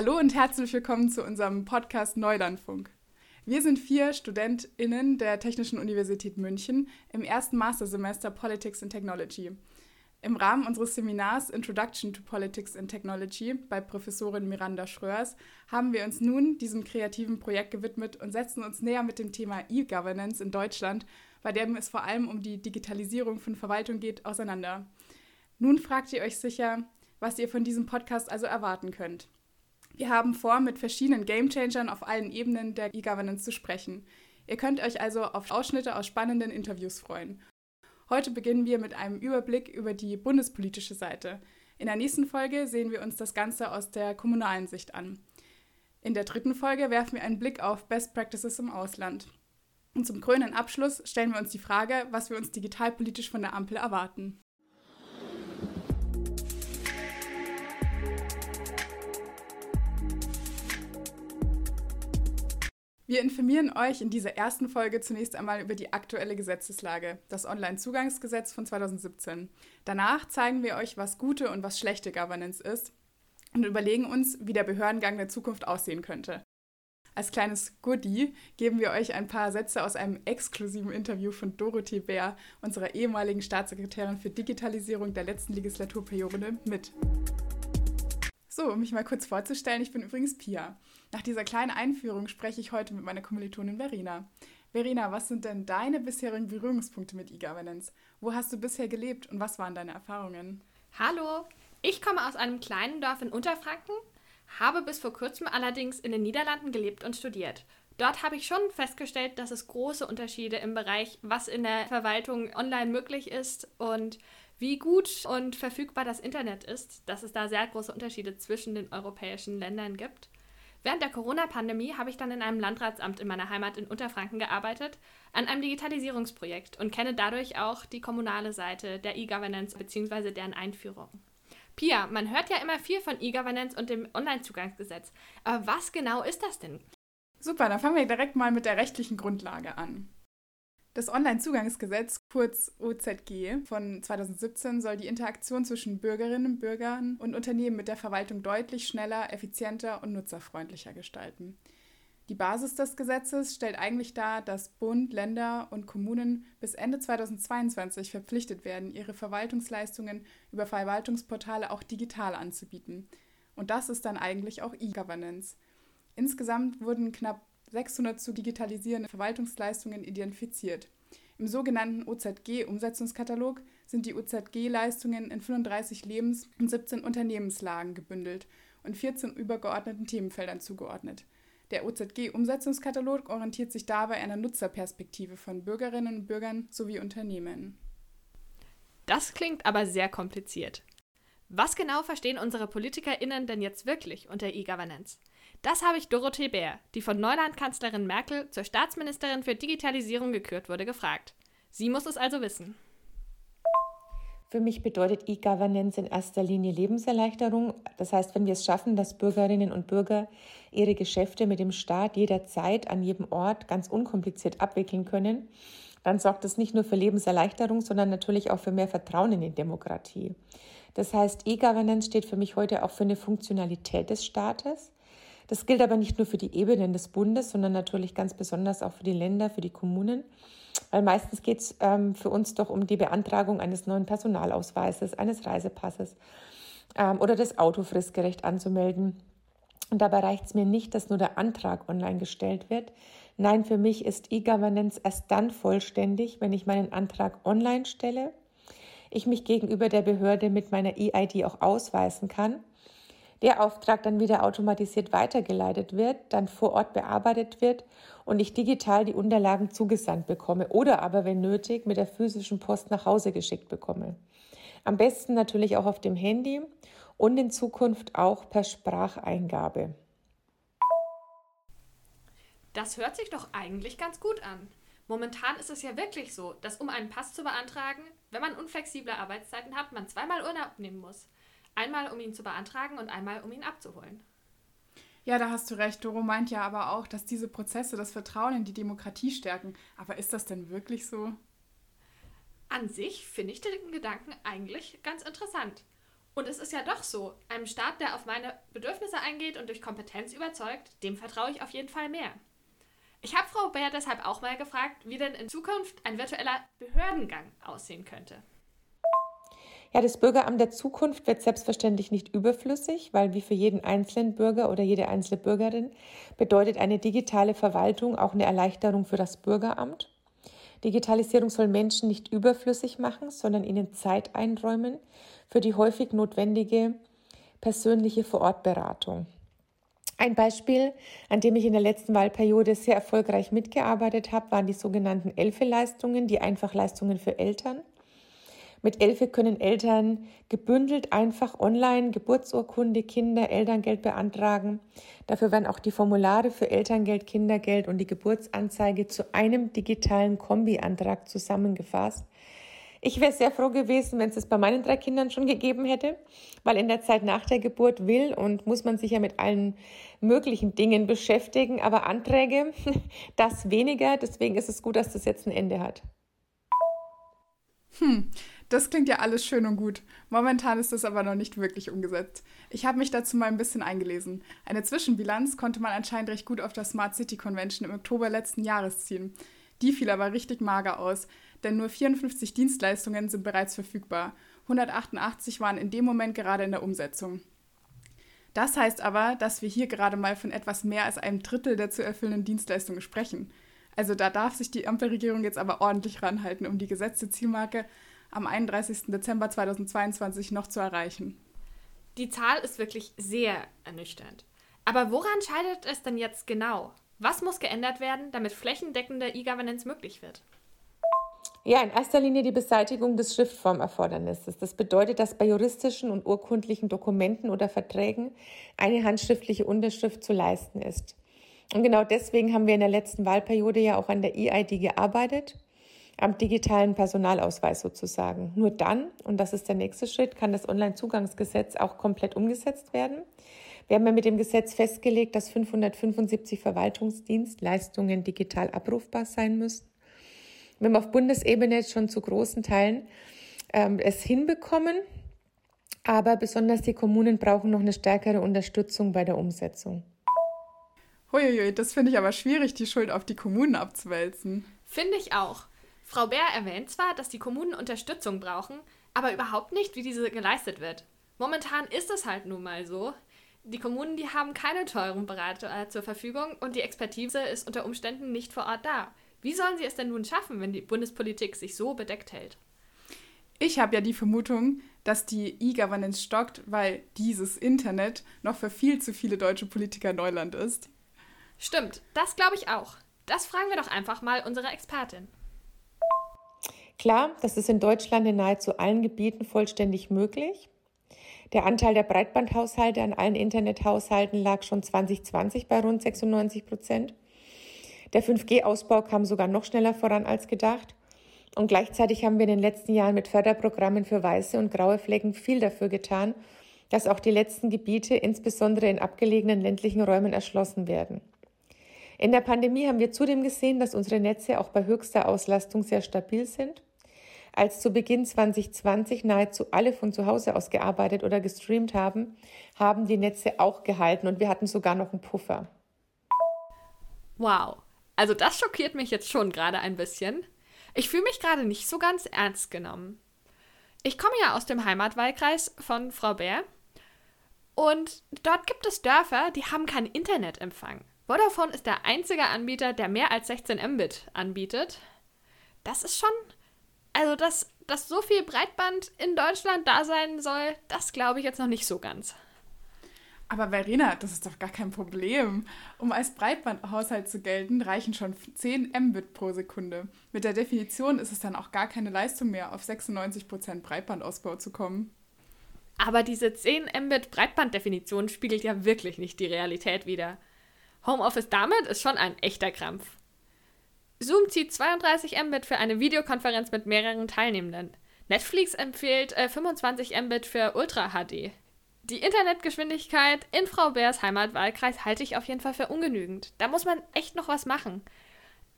Hallo und herzlich willkommen zu unserem Podcast Neulandfunk. Wir sind vier StudentInnen der Technischen Universität München im ersten Mastersemester Politics and Technology. Im Rahmen unseres Seminars Introduction to Politics and Technology bei Professorin Miranda Schröers haben wir uns nun diesem kreativen Projekt gewidmet und setzen uns näher mit dem Thema E-Governance in Deutschland, bei dem es vor allem um die Digitalisierung von Verwaltung geht, auseinander. Nun fragt ihr euch sicher, was ihr von diesem Podcast also erwarten könnt. Wir haben vor, mit verschiedenen Gamechangern auf allen Ebenen der E-Governance zu sprechen. Ihr könnt euch also auf Ausschnitte aus spannenden Interviews freuen. Heute beginnen wir mit einem Überblick über die bundespolitische Seite. In der nächsten Folge sehen wir uns das Ganze aus der kommunalen Sicht an. In der dritten Folge werfen wir einen Blick auf Best Practices im Ausland. Und zum krönenden Abschluss stellen wir uns die Frage, was wir uns digitalpolitisch von der Ampel erwarten. Wir informieren euch in dieser ersten Folge zunächst einmal über die aktuelle Gesetzeslage, das Onlinezugangsgesetz von 2017. Danach zeigen wir euch, was gute und was schlechte Governance ist und überlegen uns, wie der Behördengang der Zukunft aussehen könnte. Als kleines Goodie geben wir euch ein paar Sätze aus einem exklusiven Interview von Dorothee Bär, unserer ehemaligen Staatssekretärin für Digitalisierung der letzten Legislaturperiode, mit. So, um mich mal kurz vorzustellen, ich bin übrigens Pia. Nach dieser kleinen Einführung spreche ich heute mit meiner Kommilitonin Verena. Verena, was sind denn deine bisherigen Berührungspunkte mit E-Governance? Wo hast du bisher gelebt und was waren deine Erfahrungen? Hallo, ich komme aus einem kleinen Dorf in Unterfranken, habe bis vor kurzem allerdings in den Niederlanden gelebt und studiert. Dort habe ich schon festgestellt, dass es große Unterschiede im Bereich, was in der Verwaltung online möglich ist und wie gut und verfügbar das Internet ist, dass es da sehr große Unterschiede zwischen den europäischen Ländern gibt. Während der Corona-Pandemie habe ich dann in einem Landratsamt in meiner Heimat in Unterfranken gearbeitet, an einem Digitalisierungsprojekt und kenne dadurch auch die kommunale Seite der E-Governance bzw. deren Einführung. Pia, man hört ja immer viel von E-Governance und dem Onlinezugangsgesetz. Aber was genau ist das denn? Super, dann fangen wir direkt mal mit der rechtlichen Grundlage an. Das Onlinezugangsgesetz, kurz OZG, von 2017 soll die Interaktion zwischen Bürgerinnen, Bürgern und Unternehmen mit der Verwaltung deutlich schneller, effizienter und nutzerfreundlicher gestalten. Die Basis des Gesetzes stellt eigentlich dar, dass Bund, Länder und Kommunen bis Ende 2022 verpflichtet werden, ihre Verwaltungsleistungen über Verwaltungsportale auch digital anzubieten. Und das ist dann eigentlich auch E-Governance. Insgesamt wurden knapp 600 zu digitalisierende Verwaltungsleistungen identifiziert. Im sogenannten OZG-Umsetzungskatalog sind die OZG-Leistungen in 35 Lebens- und 17 Unternehmenslagen gebündelt und 14 übergeordneten Themenfeldern zugeordnet. Der OZG-Umsetzungskatalog orientiert sich dabei der Nutzerperspektive von Bürgerinnen und Bürgern sowie Unternehmen. Das klingt aber sehr kompliziert. Was genau verstehen unsere PolitikerInnen denn jetzt wirklich unter E-Governance? Das habe ich Dorothee Bär, die von Neuland-Kanzlerin Merkel zur Staatsministerin für Digitalisierung gekürt wurde, gefragt. Sie muss es also wissen. Für mich bedeutet E-Governance in erster Linie Lebenserleichterung. Das heißt, wenn wir es schaffen, dass Bürgerinnen und Bürger ihre Geschäfte mit dem Staat jederzeit an jedem Ort ganz unkompliziert abwickeln können, dann sorgt das nicht nur für Lebenserleichterung, sondern natürlich auch für mehr Vertrauen in die Demokratie. Das heißt, E-Governance steht für mich heute auch für eine Funktionalität des Staates. Das gilt aber nicht nur für die Ebenen des Bundes, sondern natürlich ganz besonders auch für die Länder, für die Kommunen. Weil meistens geht es ähm, für uns doch um die Beantragung eines neuen Personalausweises, eines Reisepasses ähm, oder das Auto fristgerecht anzumelden. Und dabei reicht es mir nicht, dass nur der Antrag online gestellt wird. Nein, für mich ist E-Governance erst dann vollständig, wenn ich meinen Antrag online stelle, ich mich gegenüber der Behörde mit meiner E-ID auch ausweisen kann der Auftrag dann wieder automatisiert weitergeleitet wird, dann vor Ort bearbeitet wird und ich digital die Unterlagen zugesandt bekomme oder aber, wenn nötig, mit der physischen Post nach Hause geschickt bekomme. Am besten natürlich auch auf dem Handy und in Zukunft auch per Spracheingabe. Das hört sich doch eigentlich ganz gut an. Momentan ist es ja wirklich so, dass um einen Pass zu beantragen, wenn man unflexible Arbeitszeiten hat, man zweimal Urlaub nehmen muss. Einmal, um ihn zu beantragen und einmal, um ihn abzuholen. Ja, da hast du recht. Doro meint ja aber auch, dass diese Prozesse das Vertrauen in die Demokratie stärken. Aber ist das denn wirklich so? An sich finde ich den Gedanken eigentlich ganz interessant. Und es ist ja doch so, einem Staat, der auf meine Bedürfnisse eingeht und durch Kompetenz überzeugt, dem vertraue ich auf jeden Fall mehr. Ich habe Frau Bär deshalb auch mal gefragt, wie denn in Zukunft ein virtueller Behördengang aussehen könnte. Ja, das Bürgeramt der Zukunft wird selbstverständlich nicht überflüssig, weil wie für jeden einzelnen Bürger oder jede einzelne Bürgerin bedeutet eine digitale Verwaltung auch eine Erleichterung für das Bürgeramt. Digitalisierung soll Menschen nicht überflüssig machen, sondern ihnen Zeit einräumen für die häufig notwendige persönliche Vorortberatung. Ein Beispiel, an dem ich in der letzten Wahlperiode sehr erfolgreich mitgearbeitet habe, waren die sogenannten Elfe-Leistungen, die Einfachleistungen für Eltern. Mit Elfe können Eltern gebündelt einfach online Geburtsurkunde, Kinder, Elterngeld beantragen. Dafür werden auch die Formulare für Elterngeld, Kindergeld und die Geburtsanzeige zu einem digitalen Kombiantrag zusammengefasst. Ich wäre sehr froh gewesen, wenn es es bei meinen drei Kindern schon gegeben hätte, weil in der Zeit nach der Geburt will und muss man sich ja mit allen möglichen Dingen beschäftigen, aber Anträge, das weniger. Deswegen ist es gut, dass das jetzt ein Ende hat. Hm, das klingt ja alles schön und gut. Momentan ist das aber noch nicht wirklich umgesetzt. Ich habe mich dazu mal ein bisschen eingelesen. Eine Zwischenbilanz konnte man anscheinend recht gut auf der Smart City Convention im Oktober letzten Jahres ziehen. Die fiel aber richtig mager aus, denn nur 54 Dienstleistungen sind bereits verfügbar. 188 waren in dem Moment gerade in der Umsetzung. Das heißt aber, dass wir hier gerade mal von etwas mehr als einem Drittel der zu erfüllenden Dienstleistungen sprechen. Also da darf sich die Ampelregierung jetzt aber ordentlich ranhalten, um die gesetzte Zielmarke am 31. Dezember 2022 noch zu erreichen. Die Zahl ist wirklich sehr ernüchternd. Aber woran scheitert es denn jetzt genau? Was muss geändert werden, damit flächendeckende E-Governance möglich wird? Ja, in erster Linie die Beseitigung des Schriftformerfordernisses. Das bedeutet, dass bei juristischen und urkundlichen Dokumenten oder Verträgen eine handschriftliche Unterschrift zu leisten ist. Und genau deswegen haben wir in der letzten Wahlperiode ja auch an der EID gearbeitet, am digitalen Personalausweis sozusagen. Nur dann, und das ist der nächste Schritt, kann das Onlinezugangsgesetz auch komplett umgesetzt werden. Wir haben ja mit dem Gesetz festgelegt, dass 575 Verwaltungsdienstleistungen digital abrufbar sein müssen. Wir haben auf Bundesebene schon zu großen Teilen ähm, es hinbekommen, aber besonders die Kommunen brauchen noch eine stärkere Unterstützung bei der Umsetzung. Huiuiui, das finde ich aber schwierig, die Schuld auf die Kommunen abzuwälzen. Finde ich auch. Frau Bär erwähnt zwar, dass die Kommunen Unterstützung brauchen, aber überhaupt nicht, wie diese geleistet wird. Momentan ist es halt nun mal so, die Kommunen, die haben keine teuren Berater zur Verfügung und die Expertise ist unter Umständen nicht vor Ort da. Wie sollen sie es denn nun schaffen, wenn die Bundespolitik sich so bedeckt hält? Ich habe ja die Vermutung, dass die E-Governance stockt, weil dieses Internet noch für viel zu viele deutsche Politiker Neuland ist. Stimmt, das glaube ich auch. Das fragen wir doch einfach mal unsere Expertin. Klar, das ist in Deutschland in nahezu allen Gebieten vollständig möglich. Der Anteil der Breitbandhaushalte an allen Internethaushalten lag schon 2020 bei rund 96 Prozent. Der 5G-Ausbau kam sogar noch schneller voran als gedacht. Und gleichzeitig haben wir in den letzten Jahren mit Förderprogrammen für weiße und graue Flecken viel dafür getan, dass auch die letzten Gebiete, insbesondere in abgelegenen ländlichen Räumen, erschlossen werden. In der Pandemie haben wir zudem gesehen, dass unsere Netze auch bei höchster Auslastung sehr stabil sind als zu Beginn 2020 nahezu alle von zu Hause aus gearbeitet oder gestreamt haben, haben die Netze auch gehalten und wir hatten sogar noch einen Puffer. Wow, also das schockiert mich jetzt schon gerade ein bisschen. Ich fühle mich gerade nicht so ganz ernst genommen. Ich komme ja aus dem Heimatwahlkreis von Frau Bär und dort gibt es Dörfer, die haben keinen Internetempfang. Vodafone ist der einzige Anbieter, der mehr als 16 Mbit anbietet. Das ist schon also, dass, dass so viel Breitband in Deutschland da sein soll, das glaube ich jetzt noch nicht so ganz. Aber Verena, das ist doch gar kein Problem. Um als Breitbandhaushalt zu gelten, reichen schon 10 Mbit pro Sekunde. Mit der Definition ist es dann auch gar keine Leistung mehr, auf 96% Breitbandausbau zu kommen. Aber diese 10 Mbit Breitbanddefinition spiegelt ja wirklich nicht die Realität wider. Homeoffice damit ist schon ein echter Krampf. Zoom zieht 32 Mbit für eine Videokonferenz mit mehreren Teilnehmenden. Netflix empfiehlt äh, 25 Mbit für Ultra HD. Die Internetgeschwindigkeit in Frau Bärs Heimatwahlkreis halte ich auf jeden Fall für ungenügend. Da muss man echt noch was machen.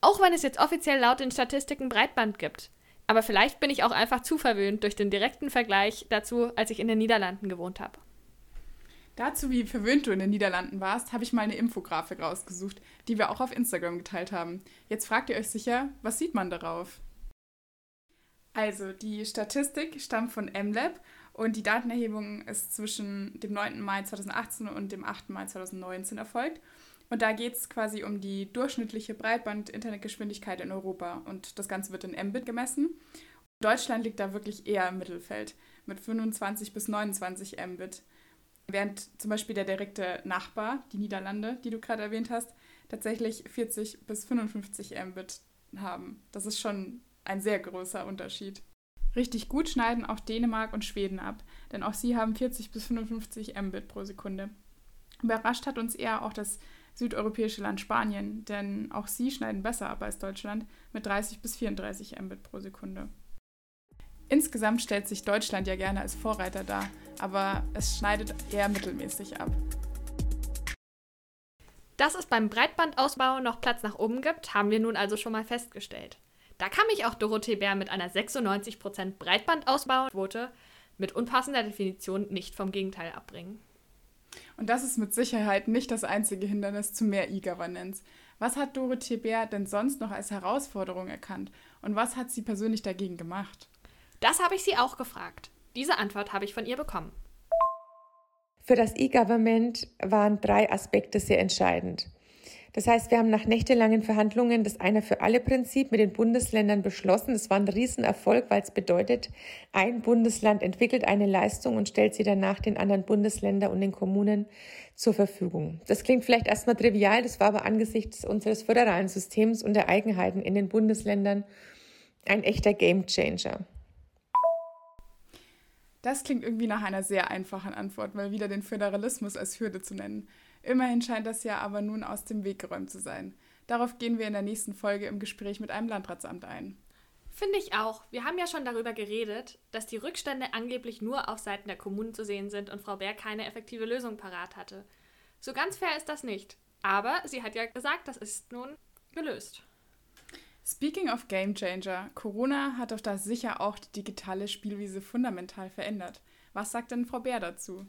Auch wenn es jetzt offiziell laut den Statistiken Breitband gibt. Aber vielleicht bin ich auch einfach zu verwöhnt durch den direkten Vergleich dazu, als ich in den Niederlanden gewohnt habe. Dazu, wie verwöhnt du in den Niederlanden warst, habe ich mal eine Infografik rausgesucht, die wir auch auf Instagram geteilt haben. Jetzt fragt ihr euch sicher, was sieht man darauf? Also, die Statistik stammt von MLab und die Datenerhebung ist zwischen dem 9. Mai 2018 und dem 8. Mai 2019 erfolgt. Und da geht es quasi um die durchschnittliche Breitband-Internetgeschwindigkeit in Europa. Und das Ganze wird in Mbit gemessen. Deutschland liegt da wirklich eher im Mittelfeld mit 25 bis 29 Mbit. Während zum Beispiel der direkte Nachbar, die Niederlande, die du gerade erwähnt hast, tatsächlich 40 bis 55 Mbit haben. Das ist schon ein sehr großer Unterschied. Richtig gut schneiden auch Dänemark und Schweden ab, denn auch sie haben 40 bis 55 Mbit pro Sekunde. Überrascht hat uns eher auch das südeuropäische Land Spanien, denn auch sie schneiden besser ab als Deutschland mit 30 bis 34 Mbit pro Sekunde. Insgesamt stellt sich Deutschland ja gerne als Vorreiter dar, aber es schneidet eher mittelmäßig ab. Dass es beim Breitbandausbau noch Platz nach oben gibt, haben wir nun also schon mal festgestellt. Da kann mich auch Dorothee Bär mit einer 96% Breitbandausbauquote mit unpassender Definition nicht vom Gegenteil abbringen. Und das ist mit Sicherheit nicht das einzige Hindernis zu mehr E-Governance. Was hat Dorothee Bär denn sonst noch als Herausforderung erkannt und was hat sie persönlich dagegen gemacht? Das habe ich sie auch gefragt. Diese Antwort habe ich von ihr bekommen. Für das E-Government waren drei Aspekte sehr entscheidend. Das heißt, wir haben nach nächtelangen Verhandlungen das Einer für alle Prinzip mit den Bundesländern beschlossen. Das war ein Riesenerfolg, weil es bedeutet, ein Bundesland entwickelt eine Leistung und stellt sie danach den anderen Bundesländern und den Kommunen zur Verfügung. Das klingt vielleicht erstmal trivial, das war aber angesichts unseres föderalen Systems und der Eigenheiten in den Bundesländern ein echter Gamechanger. Das klingt irgendwie nach einer sehr einfachen Antwort, mal wieder den Föderalismus als Hürde zu nennen. Immerhin scheint das ja aber nun aus dem Weg geräumt zu sein. Darauf gehen wir in der nächsten Folge im Gespräch mit einem Landratsamt ein. Finde ich auch. Wir haben ja schon darüber geredet, dass die Rückstände angeblich nur auf Seiten der Kommunen zu sehen sind und Frau Bär keine effektive Lösung parat hatte. So ganz fair ist das nicht. Aber sie hat ja gesagt, das ist nun gelöst. Speaking of Game Changer, Corona hat doch da sicher auch die digitale Spielwiese fundamental verändert. Was sagt denn Frau Bär dazu?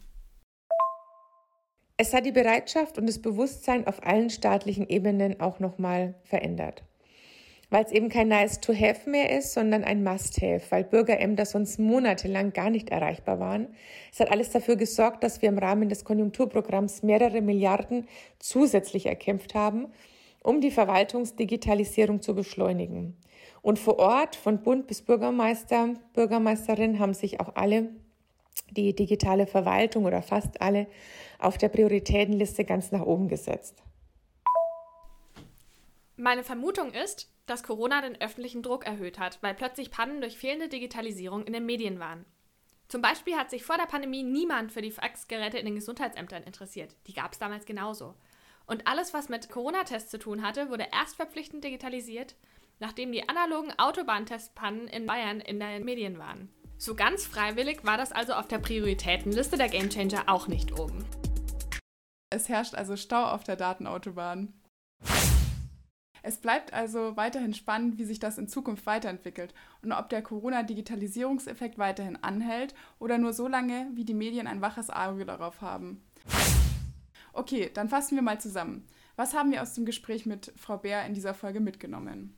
Es hat die Bereitschaft und das Bewusstsein auf allen staatlichen Ebenen auch nochmal verändert. Weil es eben kein Nice-to-Have mehr ist, sondern ein Must-Have, weil Bürgerämter sonst monatelang gar nicht erreichbar waren. Es hat alles dafür gesorgt, dass wir im Rahmen des Konjunkturprogramms mehrere Milliarden zusätzlich erkämpft haben, um die Verwaltungsdigitalisierung zu beschleunigen. Und vor Ort, von Bund bis Bürgermeister, Bürgermeisterin, haben sich auch alle die digitale Verwaltung oder fast alle auf der Prioritätenliste ganz nach oben gesetzt. Meine Vermutung ist, dass Corona den öffentlichen Druck erhöht hat, weil plötzlich Pannen durch fehlende Digitalisierung in den Medien waren. Zum Beispiel hat sich vor der Pandemie niemand für die Faxgeräte in den Gesundheitsämtern interessiert. Die gab es damals genauso. Und alles, was mit Corona-Tests zu tun hatte, wurde erst verpflichtend digitalisiert, nachdem die analogen Autobahntestpannen in Bayern in den Medien waren. So ganz freiwillig war das also auf der Prioritätenliste der Gamechanger auch nicht oben. Es herrscht also Stau auf der Datenautobahn. Es bleibt also weiterhin spannend, wie sich das in Zukunft weiterentwickelt und ob der Corona-Digitalisierungseffekt weiterhin anhält oder nur so lange, wie die Medien ein waches Auge darauf haben. Okay, dann fassen wir mal zusammen. Was haben wir aus dem Gespräch mit Frau Bär in dieser Folge mitgenommen?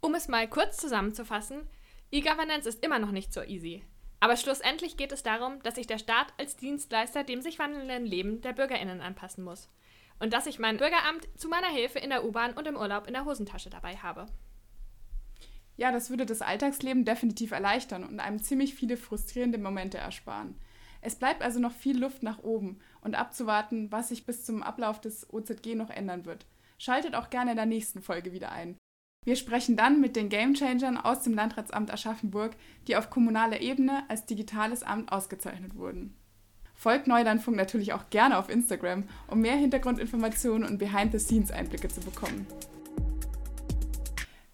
Um es mal kurz zusammenzufassen, E-Governance ist immer noch nicht so easy. Aber schlussendlich geht es darum, dass sich der Staat als Dienstleister dem sich wandelnden Leben der BürgerInnen anpassen muss. Und dass ich mein Bürgeramt zu meiner Hilfe in der U-Bahn und im Urlaub in der Hosentasche dabei habe. Ja, das würde das Alltagsleben definitiv erleichtern und einem ziemlich viele frustrierende Momente ersparen. Es bleibt also noch viel Luft nach oben und abzuwarten, was sich bis zum Ablauf des OZG noch ändern wird. Schaltet auch gerne in der nächsten Folge wieder ein. Wir sprechen dann mit den Gamechangern aus dem Landratsamt Aschaffenburg, die auf kommunaler Ebene als digitales Amt ausgezeichnet wurden. Folgt Neulandfunk natürlich auch gerne auf Instagram, um mehr Hintergrundinformationen und Behind-the-Scenes-Einblicke zu bekommen.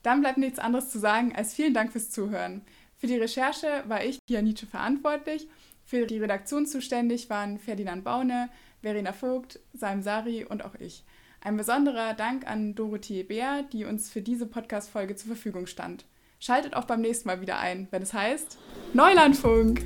Dann bleibt nichts anderes zu sagen als vielen Dank fürs Zuhören. Für die Recherche war ich, Pia Nietzsche, verantwortlich. Für die Redaktion zuständig waren Ferdinand Baune, Verena Vogt, Saim Sari und auch ich. Ein besonderer Dank an Dorothee Bär, die uns für diese Podcast-Folge zur Verfügung stand. Schaltet auch beim nächsten Mal wieder ein, wenn es heißt Neulandfunk.